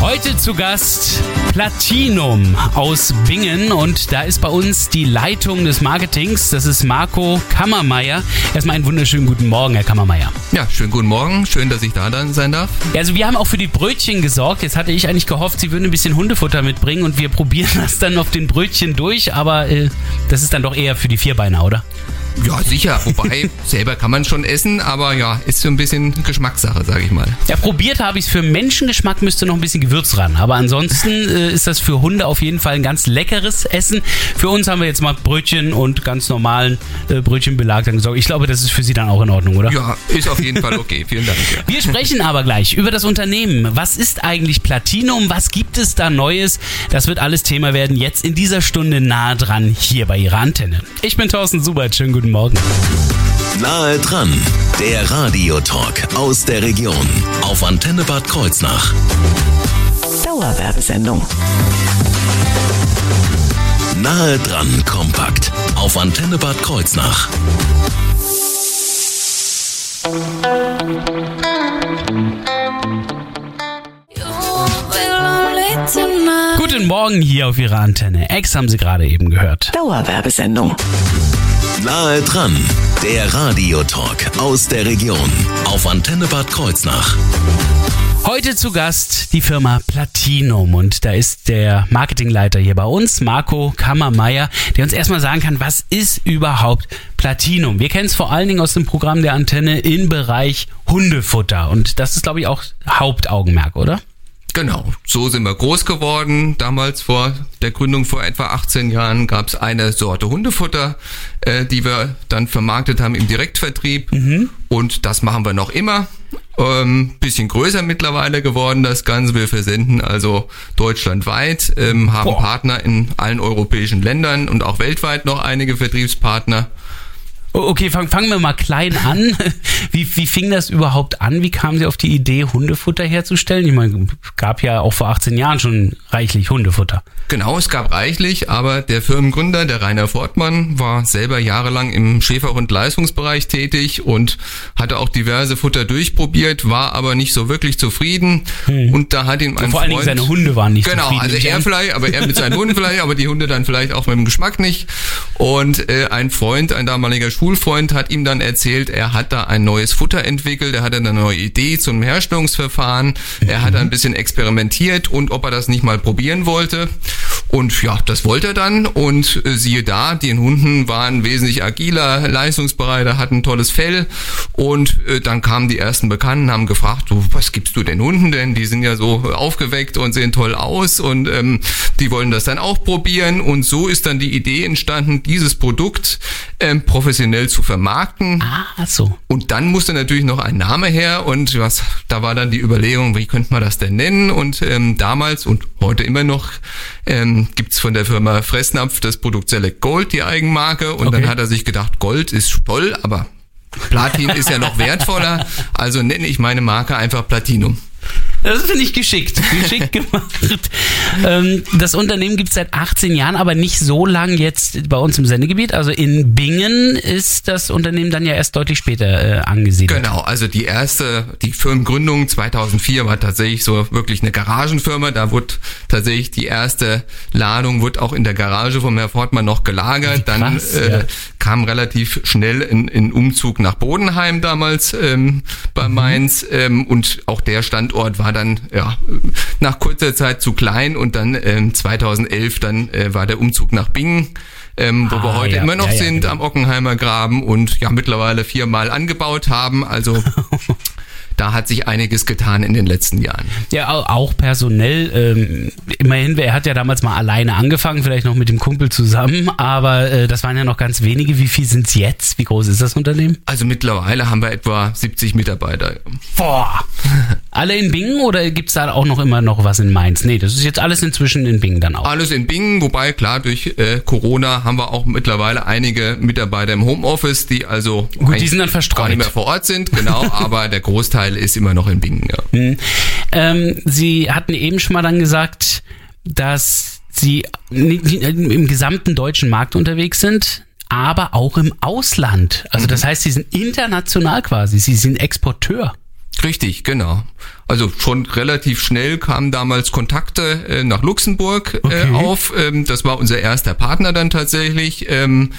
Heute zu Gast Platinum aus Bingen und da ist bei uns die Leitung des Marketings, das ist Marco Kammermeier. Erstmal einen wunderschönen guten Morgen, Herr Kammermeier. Ja, schönen guten Morgen, schön, dass ich da dann sein darf. Ja, also wir haben auch für die Brötchen gesorgt. Jetzt hatte ich eigentlich gehofft, Sie würden ein bisschen Hundefutter mitbringen und wir probieren das dann auf den Brötchen durch, aber äh, das ist dann doch eher für die Vierbeiner, oder? Ja, sicher. Wobei, selber kann man schon essen, aber ja, ist so ein bisschen Geschmackssache, sage ich mal. Ja, probiert habe ich es. Für Menschengeschmack müsste noch ein bisschen Gewürz ran. Aber ansonsten äh, ist das für Hunde auf jeden Fall ein ganz leckeres Essen. Für uns haben wir jetzt mal Brötchen und ganz normalen äh, Brötchenbelag dann gesorgt. Ich glaube, das ist für Sie dann auch in Ordnung, oder? Ja, ist auf jeden Fall okay. Vielen Dank. Ja. Wir sprechen aber gleich über das Unternehmen. Was ist eigentlich Platinum? Was gibt es da Neues? Das wird alles Thema werden jetzt in dieser Stunde nah dran hier bei Ihrer Antenne. Ich bin Thorsten Subert. Schönen guten Morgen. Nahe dran, der Radiotalk aus der Region auf Antenne Bad Kreuznach. Dauerwerbesendung. Nahe dran kompakt auf Antenne Bad Kreuznach. Guten Morgen hier auf Ihrer Antenne. Ex haben Sie gerade eben gehört. Dauerwerbesendung. Nahe dran, der Radiotalk aus der Region auf Antenne Bad Kreuznach. Heute zu Gast die Firma Platinum und da ist der Marketingleiter hier bei uns, Marco Kammermeier, der uns erstmal sagen kann, was ist überhaupt Platinum? Wir kennen es vor allen Dingen aus dem Programm der Antenne im Bereich Hundefutter und das ist, glaube ich, auch Hauptaugenmerk, oder? Genau, so sind wir groß geworden. Damals vor der Gründung vor etwa 18 Jahren gab es eine Sorte Hundefutter, äh, die wir dann vermarktet haben im Direktvertrieb. Mhm. Und das machen wir noch immer. Ähm, bisschen größer mittlerweile geworden das Ganze. Wir versenden also deutschlandweit, ähm, haben Boah. Partner in allen europäischen Ländern und auch weltweit noch einige Vertriebspartner. Okay, fangen fang wir mal klein an. Wie, wie fing das überhaupt an? Wie kamen Sie auf die Idee, Hundefutter herzustellen? Ich meine, es gab ja auch vor 18 Jahren schon reichlich Hundefutter. Genau, es gab reichlich, aber der Firmengründer, der Rainer Fortmann, war selber jahrelang im Schäfer- und Leistungsbereich tätig und hatte auch diverse Futter durchprobiert, war aber nicht so wirklich zufrieden. Hm. Und da hat ihm ein Vor allen Dingen seine Hunde waren nicht genau, zufrieden. Genau, also er vielleicht, aber er mit seinen Hunden vielleicht, aber die Hunde dann vielleicht auch mit dem Geschmack nicht. Und äh, ein Freund, ein damaliger Schulfreund, hat ihm dann erzählt, er hat da ein neues Futter entwickelt, er hatte eine neue Idee zum Herstellungsverfahren, mhm. er hat ein bisschen experimentiert und ob er das nicht mal probieren wollte. Und ja, das wollte er dann und äh, siehe da, die Hunden waren wesentlich agiler, leistungsbereiter, hatten ein tolles Fell und äh, dann kamen die ersten Bekannten, haben gefragt, du, was gibst du den Hunden denn? Die sind ja so aufgeweckt und sehen toll aus und ähm, die wollen das dann auch probieren und so ist dann die Idee entstanden, dieses Produkt ähm, professionell zu vermarkten. Ah, so. Und dann musste natürlich noch ein Name her und was, da war dann die Überlegung, wie könnte man das denn nennen? Und ähm, damals und heute immer noch ähm, gibt's von der Firma Fressnapf das Produkt Select Gold, die Eigenmarke. Und okay. dann hat er sich gedacht, Gold ist toll, aber Platin ist ja noch wertvoller. Also nenne ich meine Marke einfach Platinum. Das finde ich geschickt. Geschickt gemacht. Ähm, das Unternehmen gibt es seit 18 Jahren, aber nicht so lang jetzt bei uns im Sendegebiet. Also in Bingen ist das Unternehmen dann ja erst deutlich später äh, angesiedelt. Genau, also die erste, die Firmengründung 2004 war tatsächlich so wirklich eine Garagenfirma. Da wurde tatsächlich die erste Ladung wurde auch in der Garage vom Herr Fortmann noch gelagert. Krass, dann äh, ja. kam relativ schnell ein, ein Umzug nach Bodenheim damals ähm, bei mhm. Mainz ähm, und auch der Standort war war dann ja nach kurzer Zeit zu klein und dann ähm, 2011 dann äh, war der Umzug nach Bingen. Ähm, wo ah, wir heute ja, immer noch ja, sind genau. am Ockenheimer Graben und ja mittlerweile viermal angebaut haben. Also da hat sich einiges getan in den letzten Jahren. Ja, auch personell. Ähm, immerhin, er hat ja damals mal alleine angefangen, vielleicht noch mit dem Kumpel zusammen, aber äh, das waren ja noch ganz wenige. Wie viel sind es jetzt? Wie groß ist das Unternehmen? Also mittlerweile haben wir etwa 70 Mitarbeiter. Boah. Alle in Bingen oder gibt's da auch noch immer noch was in Mainz? Nee, das ist jetzt alles inzwischen in Bingen dann auch. Alles in Bingen, wobei klar durch äh, Corona haben wir auch mittlerweile einige Mitarbeiter im Homeoffice, die also Gut, die sind dann verstreut. gar nicht mehr vor Ort sind, genau, aber der Großteil ist immer noch in Bingen. Ja. Ähm, Sie hatten eben schon mal dann gesagt, dass Sie im gesamten deutschen Markt unterwegs sind, aber auch im Ausland. Also das heißt, Sie sind international quasi. Sie sind Exporteur. Richtig, genau. Also schon relativ schnell kamen damals Kontakte äh, nach Luxemburg Okay. äh, auf. Ähm, das war unser erster Partner dann tatsächlich. Ähm,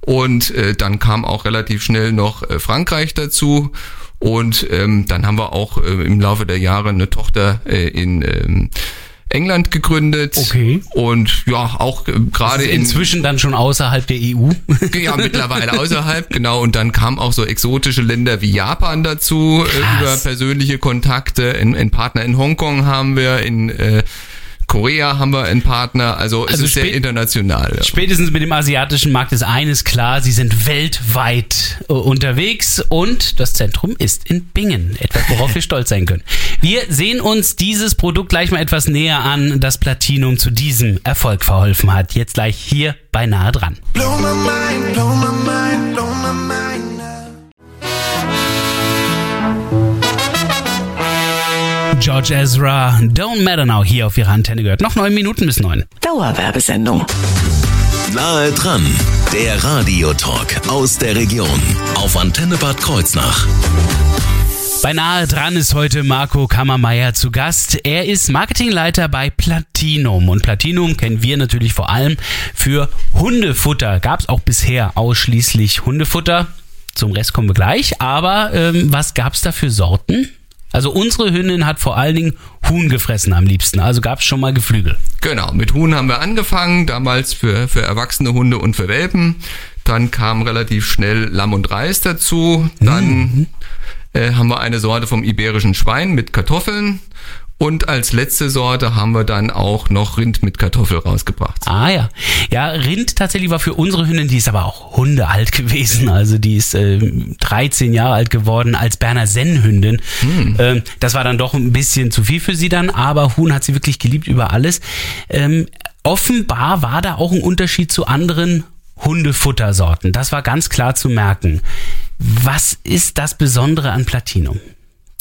und äh, dann kam auch relativ schnell noch äh, Frankreich dazu. Und ähm, dann haben wir auch äh, im Laufe der Jahre eine Tochter äh, in ähm, England gegründet. Okay. Und ja, auch äh, gerade in Inzwischen dann schon außerhalb der EU. ja, mittlerweile außerhalb, genau. Und dann kamen auch so exotische Länder wie Japan dazu, äh, über persönliche Kontakte. Ein, ein Partner in Hongkong haben wir, in äh, Korea haben wir einen Partner. Also, Also es ist sehr international. Ja. Spätestens mit dem asiatischen Markt ist eines klar, sie sind weltweit äh, unterwegs und das Zentrum ist in Bingen. Etwas, worauf wir stolz sein können. Wir sehen uns dieses Produkt gleich mal etwas näher an, das Platinum zu diesem Erfolg verholfen hat. Jetzt gleich hier bei Nahe dran. Blow my mind, blow my mind, George Ezra, Don't Matter Now hier auf Ihrer Antenne gehört. Noch neun Minuten bis neun. Dauerwerbesendung. Nahe dran, der Radiotalk aus der Region auf Antenne Bad Kreuznach. Bei Nahe dran ist heute Marco Kammermeier zu Gast. Er ist Marketingleiter bei Platinum. Und Platinum kennen wir natürlich vor allem für Hundefutter. Gab es auch bisher ausschließlich Hundefutter. Zum Rest kommen wir gleich. Aber ähm, was gab es da für Sorten? Also unsere Hündin hat vor allen Dingen Huhn gefressen am liebsten. Also gab es schon mal Geflügel. Genau, mit Huhn haben wir angefangen, damals für, für erwachsene Hunde und für Welpen. Dann kam relativ schnell Lamm und Reis dazu. Dann äh, haben wir eine Sorte vom iberischen Schwein mit Kartoffeln. Und als letzte Sorte haben wir dann auch noch Rind mit Kartoffel rausgebracht. Ah ja. Ja, Rind tatsächlich war für unsere Hündin, die ist aber auch hundealt gewesen. Also die ist ähm, 13 Jahre alt geworden als Berner Sennhündin. Ähm, das war dann doch ein bisschen zu viel für sie dann, aber Huhn hat sie wirklich geliebt über alles. Ähm, offenbar war da auch ein Unterschied zu anderen Hundefuttersorten. Das war ganz klar zu merken. Was ist das Besondere an Platinum?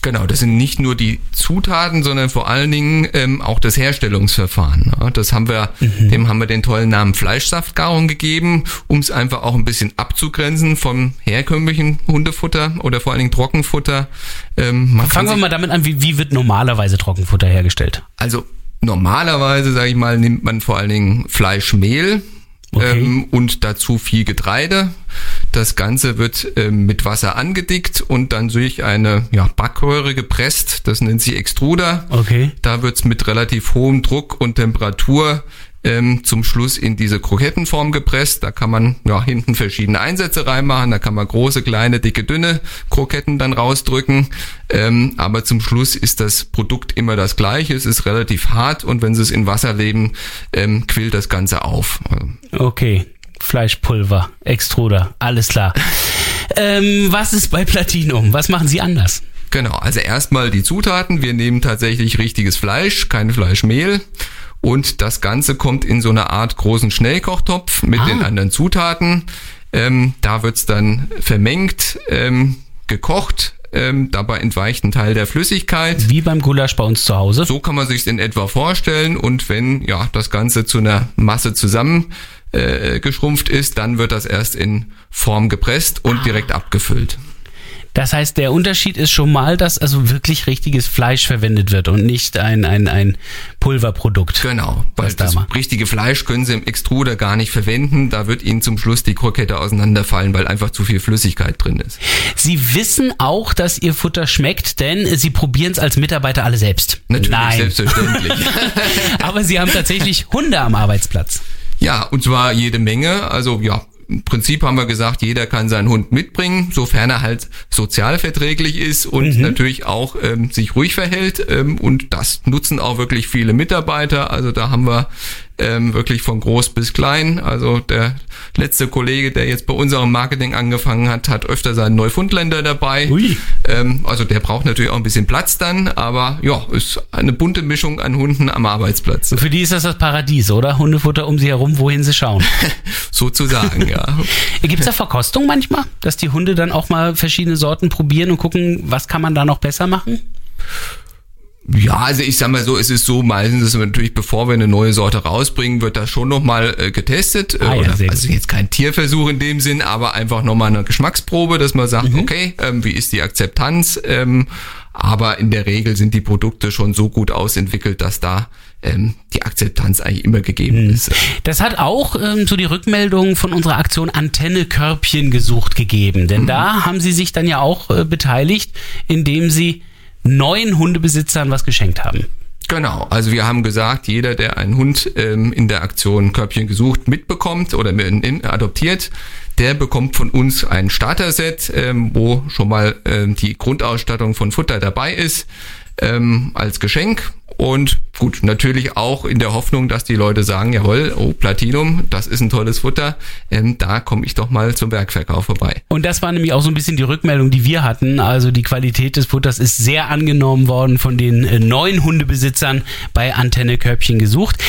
Genau, das sind nicht nur die Zutaten, sondern vor allen Dingen ähm, auch das Herstellungsverfahren. Ja, das haben wir, dem haben wir den tollen Namen Fleischsaftgarung gegeben, um es einfach auch ein bisschen abzugrenzen vom herkömmlichen Hundefutter oder vor allen Dingen Trockenfutter. Ähm, Fangen wir mal damit an, wie, wie wird normalerweise Trockenfutter hergestellt? Also normalerweise, sage ich mal, nimmt man vor allen Dingen Fleischmehl Okay. ähm, und dazu viel Getreide. Das Ganze wird ähm, mit Wasser angedickt und dann durch eine ja, Backröhre gepresst. Das nennt sich Extruder. Okay. Da wird's mit relativ hohem Druck und Temperatur ähm, zum Schluss in diese Krokettenform gepresst. Da kann man ja hinten verschiedene Einsätze reinmachen. Da kann man große, kleine, dicke, dünne Kroketten dann rausdrücken. Ähm, aber zum Schluss ist das Produkt immer das gleiche. Es ist relativ hart und wenn Sie es in Wasser leben, ähm, quillt das Ganze auf. Okay, Fleischpulver, Extruder, alles klar. ähm, was ist bei Platinum? Was machen Sie anders? Genau, also erstmal die Zutaten. Wir nehmen tatsächlich richtiges Fleisch, kein Fleischmehl. Und das Ganze kommt in so eine Art großen Schnellkochtopf mit Ah. den anderen Zutaten. Ähm, da wird's dann vermengt, ähm, gekocht. Ähm, dabei entweicht ein Teil der Flüssigkeit. Wie beim Gulasch bei uns zu Hause. So kann man sich in etwa vorstellen. Und wenn ja das Ganze zu einer Masse zusammen äh, geschrumpft ist, dann wird das erst in Form gepresst und direkt abgefüllt. Das heißt, der Unterschied ist schon mal, dass also wirklich richtiges Fleisch verwendet wird und nicht ein, ein, ein Pulverprodukt. Genau, weil da das mal. richtige Fleisch können Sie im Extruder gar nicht verwenden. Da wird Ihnen zum Schluss die Krokette auseinanderfallen, weil einfach zu viel Flüssigkeit drin ist. Sie wissen auch, dass Ihr Futter schmeckt, denn Sie probieren es als Mitarbeiter alle selbst. Natürlich, Nein. selbstverständlich. Aber Sie haben tatsächlich Hunde am Arbeitsplatz. ja, und zwar jede Menge. Also ja, im Prinzip haben wir gesagt, jeder kann seinen Hund mitbringen, sofern er halt sozialverträglich ist und natürlich auch ähm, sich ruhig verhält. Ähm, und das nutzen auch wirklich viele Mitarbeiter. Also da haben wir ähm, wirklich von groß bis klein. Also der letzte Kollege, der jetzt bei unserem Marketing angefangen hat, hat öfter seinen Neufundländer dabei. Ähm, also der braucht natürlich auch ein bisschen Platz dann, aber ja, ist eine bunte Mischung an Hunden am Arbeitsplatz. Für die ist das das Paradies, oder? Hundefutter um sie herum, wohin sie schauen. Sozusagen, ja. Gibt es da Verkostung manchmal, dass die Hunde dann auch mal verschiedene Sorten probieren und gucken, was kann man da noch besser machen? Ja, also ich sag mal so, es ist so meistens, dass wir natürlich, bevor wir eine neue Sorte rausbringen, wird das schon nochmal äh, getestet. Äh, Ah ja, oder, also jetzt kein Tierversuch in dem Sinn, aber einfach nochmal eine Geschmacksprobe, dass man sagt, okay, ähm, wie ist die Akzeptanz? Ähm, aber in der Regel sind die Produkte schon so gut ausentwickelt, dass da ähm, die Akzeptanz eigentlich immer gegeben ist. Das hat auch ähm, so die Rückmeldung von unserer Aktion Antenne Körbchen gesucht gegeben. Denn da haben sie sich dann ja auch äh, beteiligt, indem sie neuen Hundebesitzern was geschenkt haben. Genau, also wir haben gesagt, jeder, der einen Hund ähm, in der Aktion Körbchen gesucht mitbekommt oder in, in, adoptiert, der bekommt von uns ein Starter-Set, ähm, wo schon mal ähm, die Grundausstattung von Futter dabei ist, ähm, als Geschenk. Und gut, natürlich auch in der Hoffnung, dass die Leute sagen, jawohl, oh, Platinum, das ist ein tolles Futter, ähm, da komme ich doch mal zum Werkverkauf vorbei. Und das war nämlich auch so ein bisschen die Rückmeldung, die wir hatten. Also die Qualität des Futters ist sehr angenommen worden von den äh, neuen Hundebesitzern bei Antenne Körbchen gesucht.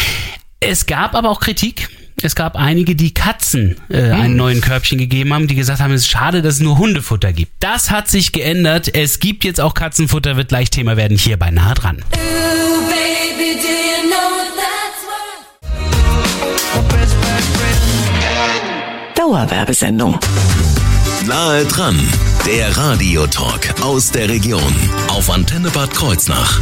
Es gab aber auch Kritik. Es gab einige, die Katzen äh, einen neuen Körbchen gegeben haben, die gesagt haben, es ist schade, dass es nur Hundefutter gibt. Das hat sich geändert. Es gibt jetzt auch Katzenfutter, wird gleich Thema werden hier bei Nahe dran. Dauerwerbesendung. Nahe dran, der Radiotalk aus der Region auf Antenne Bad Kreuznach.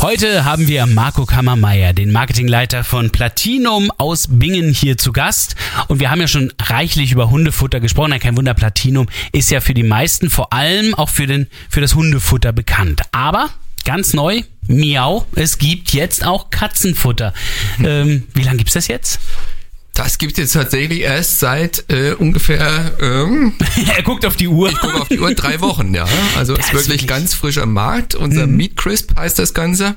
Heute haben wir Marco Kammermeier, den Marketingleiter von Platinum aus Bingen hier zu Gast. Und wir haben ja schon reichlich über Hundefutter gesprochen. Ja, kein Wunder, Platinum ist ja für die meisten, vor allem auch für, den, für das Hundefutter bekannt. Aber ganz neu, Miau, es gibt jetzt auch Katzenfutter. Ähm, wie lange gibt's das jetzt? Das gibt jetzt tatsächlich erst seit äh, ungefähr ähm, er guckt auf die Uhr. Ich gucke auf die Uhr, drei Wochen, ja. Also ist wirklich wirklich- ganz frisch am Markt. Unser Meat Crisp heißt das Ganze.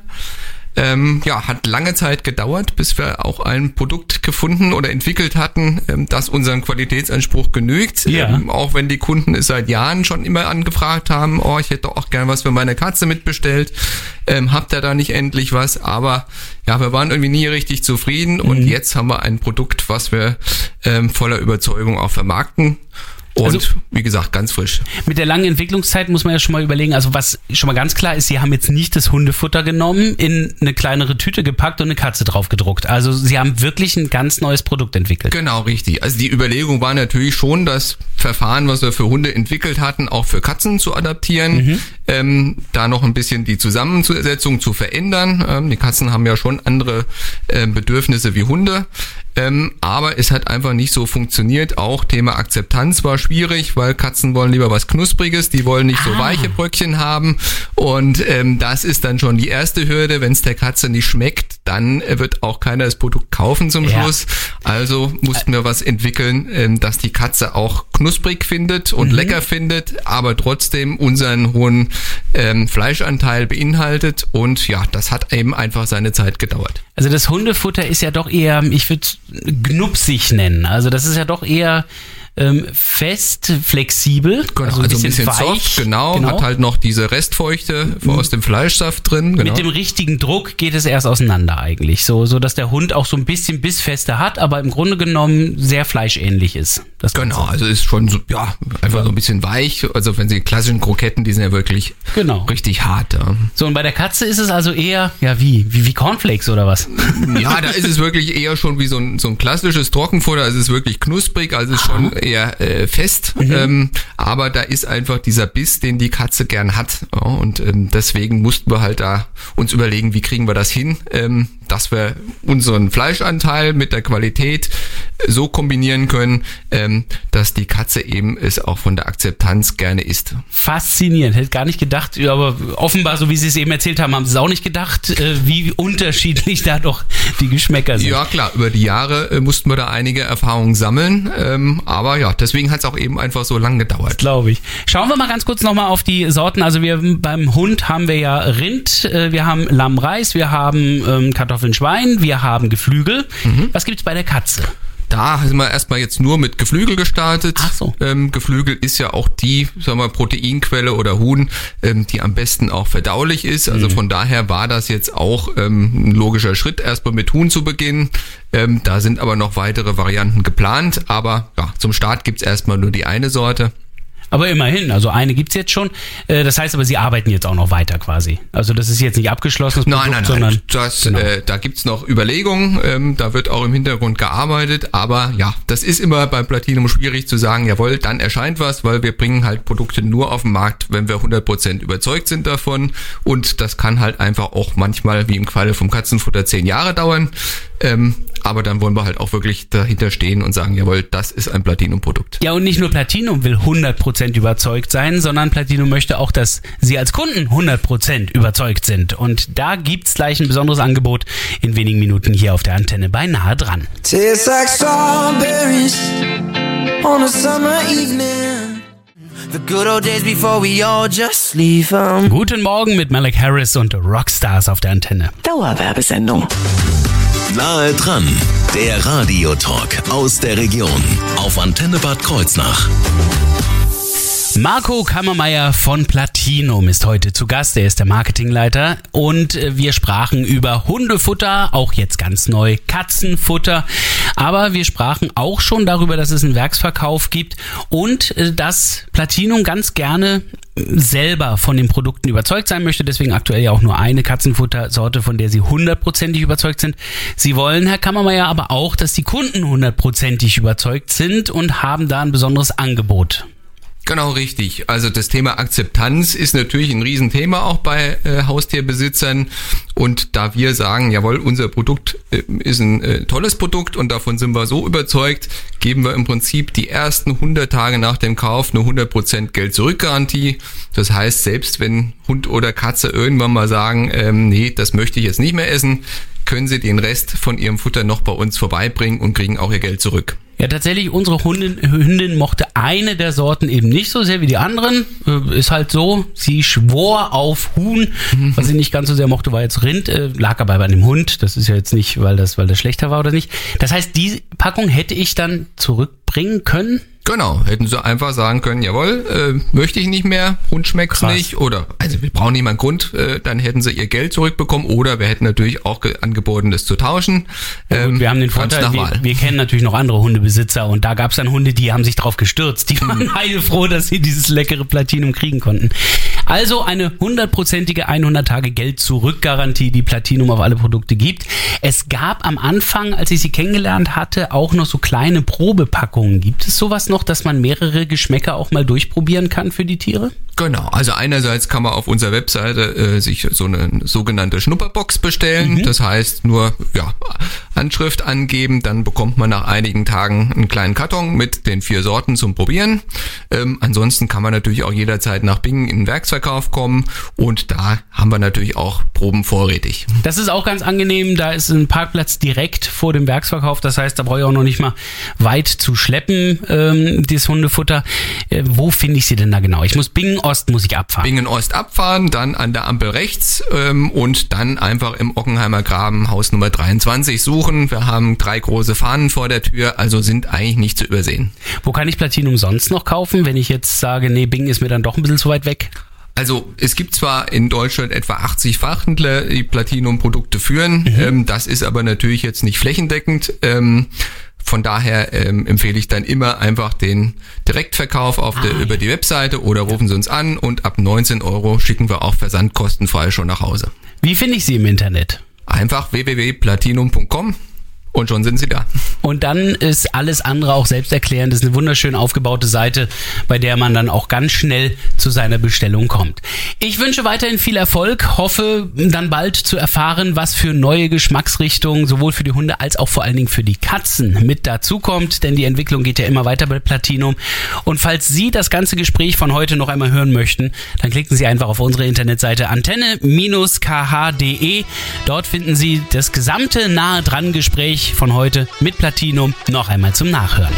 Ähm, ja, hat lange Zeit gedauert, bis wir auch ein Produkt gefunden oder entwickelt hatten, ähm, das unseren Qualitätsanspruch genügt. Ja. Ähm, auch wenn die Kunden es seit Jahren schon immer angefragt haben, oh, ich hätte doch auch gern was für meine Katze mitbestellt. Ähm, habt ihr da nicht endlich was? Aber ja, wir waren irgendwie nie richtig zufrieden und jetzt haben wir ein Produkt, was wir ähm, voller Überzeugung auch vermarkten. Und Also- wie gesagt, ganz frisch. Mit der langen Entwicklungszeit muss man ja schon mal überlegen, also was schon mal ganz klar ist, sie haben jetzt nicht das Hundefutter genommen, in eine kleinere Tüte gepackt und eine Katze drauf gedruckt. Also sie haben wirklich ein ganz neues Produkt entwickelt. Genau, richtig. Also die Überlegung war natürlich schon, das Verfahren, was wir für Hunde entwickelt hatten, auch für Katzen zu adaptieren, ähm, da noch ein bisschen die Zusammensetzung zu verändern. Ähm, die Katzen haben ja schon andere äh, Bedürfnisse wie Hunde. Ähm, aber es hat einfach nicht so funktioniert. Auch Thema Akzeptanz war schwierig, weil Katzen wollen lieber was Knuspriges, die wollen nicht so weiche Bröckchen haben. Und ähm, das ist dann schon die erste Hürde. Wenn es der Katze nicht schmeckt, dann wird auch keiner das Produkt kaufen zum Ja. Schluss. Also mussten wir was entwickeln, ähm, dass die Katze auch knusprig findet und lecker findet, aber trotzdem unseren hohen ähm, Fleischanteil beinhaltet. Und ja, das hat eben einfach seine Zeit gedauert. Also das Hundefutter ist ja doch eher, ich würde gnupsig nennen. Also das ist ja doch eher ähm, fest, flexibel, also ein bisschen, soft, genau, hat halt noch diese Restfeuchte aus dem Fleischsaft drin. Genau. Mit dem richtigen Druck geht es erst auseinander eigentlich, so, so dass der Hund auch so ein bisschen Bissfeste hat, aber im Grunde genommen sehr fleischähnlich ist. Genau, also ist schon so, ja, einfach so ein bisschen weich. Also wenn Sie klassischen Kroketten, die sind ja wirklich Genau. richtig hart. Ja. So, und bei der Katze ist es also eher, ja, wie, wie, wie Cornflakes oder was? Ja, da ist es wirklich eher schon wie so ein, so ein klassisches Trockenfutter. Also es ist wirklich knusprig, also es ist schon eher äh, fest. Ähm, aber da ist einfach dieser Biss, den die Katze gern hat. Ja, und ähm, deswegen mussten wir halt da uns überlegen, wie kriegen wir das hin, ähm, dass wir unseren Fleischanteil mit der Qualität so kombinieren können, ähm, dass die Katze eben es auch von der Akzeptanz gerne isst. Faszinierend, hätte gar nicht gedacht, aber offenbar, so wie Sie es eben erzählt haben, haben Sie es auch nicht gedacht, äh, wie unterschiedlich da doch die Geschmäcker sind. Ja, klar, über die Jahre äh, mussten wir da einige Erfahrungen sammeln. Ähm, aber ja, deswegen hat es auch eben einfach so lang gedauert. Glaube ich. Schauen wir mal ganz kurz nochmal auf die Sorten. Also wir beim Hund haben wir ja Rind, äh, wir haben Lammreis, wir haben ähm, Kartoffeln, Schwein, wir haben Geflügel. Mhm. Was gibt's bei der Katze? Da sind wir erstmal jetzt nur mit Geflügel gestartet. Ach so. Ähm, Geflügel ist ja auch die, sagen wir, Proteinquelle oder Huhn, ähm, die am besten auch verdaulich ist. Also Mhm. von daher war das jetzt auch ähm, ein logischer Schritt, erstmal mit Huhn zu beginnen. Ähm, da sind aber noch weitere Varianten geplant. Aber ja, zum Start gibt's erstmal nur die eine Sorte. Aber immerhin, also eine gibt's jetzt schon. Äh, das heißt aber, sie arbeiten jetzt auch noch weiter quasi. Also das ist jetzt nicht abgeschlossenes Produkt, Nein, nein, sondern nein. Das, genau. äh, da gibt's noch Überlegungen, ähm, da wird auch im Hintergrund gearbeitet, aber ja, das ist immer beim Platinum schwierig zu sagen, jawohl, dann erscheint was, weil wir bringen halt Produkte nur auf den Markt, wenn wir 100% überzeugt sind davon und das kann halt einfach auch manchmal, wie im Falle vom Katzenfutter, zehn Jahre dauern, ähm, aber dann wollen wir halt auch wirklich dahinter stehen und sagen, jawohl, das ist ein Platinum-Produkt. Ja, und nicht nur Platinum will 100% überzeugt sein, sondern Platinum möchte auch, dass Sie als Kunden 100% überzeugt sind. Und da gibt's gleich ein besonderes Angebot in wenigen Minuten hier auf der Antenne bei Nahe dran. Tastes like strawberries on a summer evening. The good old days before we all just leave 'em. Guten Morgen mit Malek Harris und Rockstars auf der Antenne. Dauerwerbesendung. Nahe dran, der Radiotalk aus der Region auf Antenne Bad Kreuznach. Marco Kammermeier von Platinum ist heute zu Gast. Er ist der Marketingleiter und äh, wir sprachen über Hundefutter, auch jetzt ganz neu Katzenfutter. Aber wir sprachen auch schon darüber, dass es einen Werksverkauf gibt und äh, dass Platinum ganz gerne selber von den Produkten überzeugt sein möchte. Deswegen aktuell ja auch nur eine Katzenfuttersorte, von der sie hundertprozentig überzeugt sind. Sie wollen, Herr Kammermeier, aber auch, dass die Kunden hundertprozentig überzeugt sind und haben da ein besonderes Angebot. Genau richtig. Also das Thema Akzeptanz ist natürlich ein Riesenthema auch bei äh, Haustierbesitzern. Und da wir sagen, jawohl, unser Produkt äh, ist ein äh, tolles Produkt und davon sind wir so überzeugt, geben wir im Prinzip die ersten 100 Tage nach dem Kauf eine 100% Geld-Zurück-Garantie. Das heißt, selbst wenn Hund oder Katze irgendwann mal sagen, ähm, nee, das möchte ich jetzt nicht mehr essen, können sie den Rest von ihrem Futter noch bei uns vorbeibringen und kriegen auch ihr Geld zurück. Ja, tatsächlich, unsere Hündin, Hündin mochte eine der Sorten eben nicht so sehr wie die anderen. Äh, ist halt so, sie schwor auf Huhn. Was sie nicht ganz so sehr mochte, war jetzt Rind. Äh, lag aber bei dem Hund. Das ist ja jetzt nicht, weil das, weil das schlechter war oder nicht. Das heißt, die Packung hätte ich dann zurückbringen können. Genau, hätten sie einfach sagen können, jawohl, äh, möchte ich nicht mehr, Hund schmeckt's Krass. nicht oder also wir brauchen einen Grund, äh, dann hätten sie ihr Geld zurückbekommen oder wir hätten natürlich auch ge- angeboten, das zu tauschen. Ähm, Gut, wir haben den Vorteil, wir, wir kennen natürlich noch andere Hundebesitzer und da gab es dann Hunde, die haben sich drauf gestürzt. Die waren heilfroh, dass sie dieses leckere Platinum kriegen konnten. Also eine hundertprozentige 100 Tage Geld-Zurück-Garantie, die Platinum auf alle Produkte gibt. Es gab am Anfang, als ich sie kennengelernt hatte, auch noch so kleine Probepackungen. Gibt es sowas noch, dass man mehrere Geschmäcker auch mal durchprobieren kann für die Tiere? Genau, also einerseits kann man auf unserer Webseite äh, sich so eine sogenannte Schnupperbox bestellen. Das heißt nur ja, Anschrift angeben, dann bekommt man nach einigen Tagen einen kleinen Karton mit den vier Sorten zum Probieren. Ähm, ansonsten kann man natürlich auch jederzeit nach Bingen in den Werksverkauf kommen und da haben wir natürlich auch Proben vorrätig. Das ist auch ganz angenehm. Da ist ein Parkplatz direkt vor dem Werksverkauf. Das heißt, da brauche ich auch noch nicht mal weit zu schleppen, ähm, dieses Hundefutter. Äh, wo finde ich sie denn da genau? Ich muss Bingen Ost muss ich abfahren. Bingen Ost abfahren, dann an der Ampel rechts ähm, und dann einfach im Ockenheimer Graben Haus Nummer 23 suchen. Wir haben drei große Fahnen vor der Tür, also sind eigentlich nicht zu übersehen. Wo kann ich Platinum sonst noch kaufen, wenn ich jetzt sage, nee, Bingen ist mir dann doch ein bisschen zu weit weg? Also es gibt zwar in Deutschland etwa 80 Fachhändler, die Platinum-Produkte führen, ähm, das ist aber natürlich jetzt nicht flächendeckend. Ähm, von daher ähm, empfehle ich dann immer einfach den Direktverkauf auf der, über die Webseite oder rufen Sie uns an und ab 19 Euro schicken wir auch versandkostenfrei schon nach Hause. Wie finde ich sie im Internet? Einfach www.platinum.com und schon sind Sie da. Und dann ist alles andere auch selbsterklärend. Das ist eine wunderschön aufgebaute Seite, bei der man dann auch ganz schnell zu seiner Bestellung kommt. Ich wünsche weiterhin viel Erfolg, hoffe dann bald zu erfahren, was für neue Geschmacksrichtungen sowohl für die Hunde als auch vor allen Dingen für die Katzen mit dazukommt, denn die Entwicklung geht ja immer weiter bei Platinum. Und falls Sie das ganze Gespräch von heute noch einmal hören möchten, dann klicken Sie einfach auf unsere Internetseite antenne-kh.de. Dort finden Sie das gesamte nahe dran Von heute mit Platinum noch einmal zum Nachhören.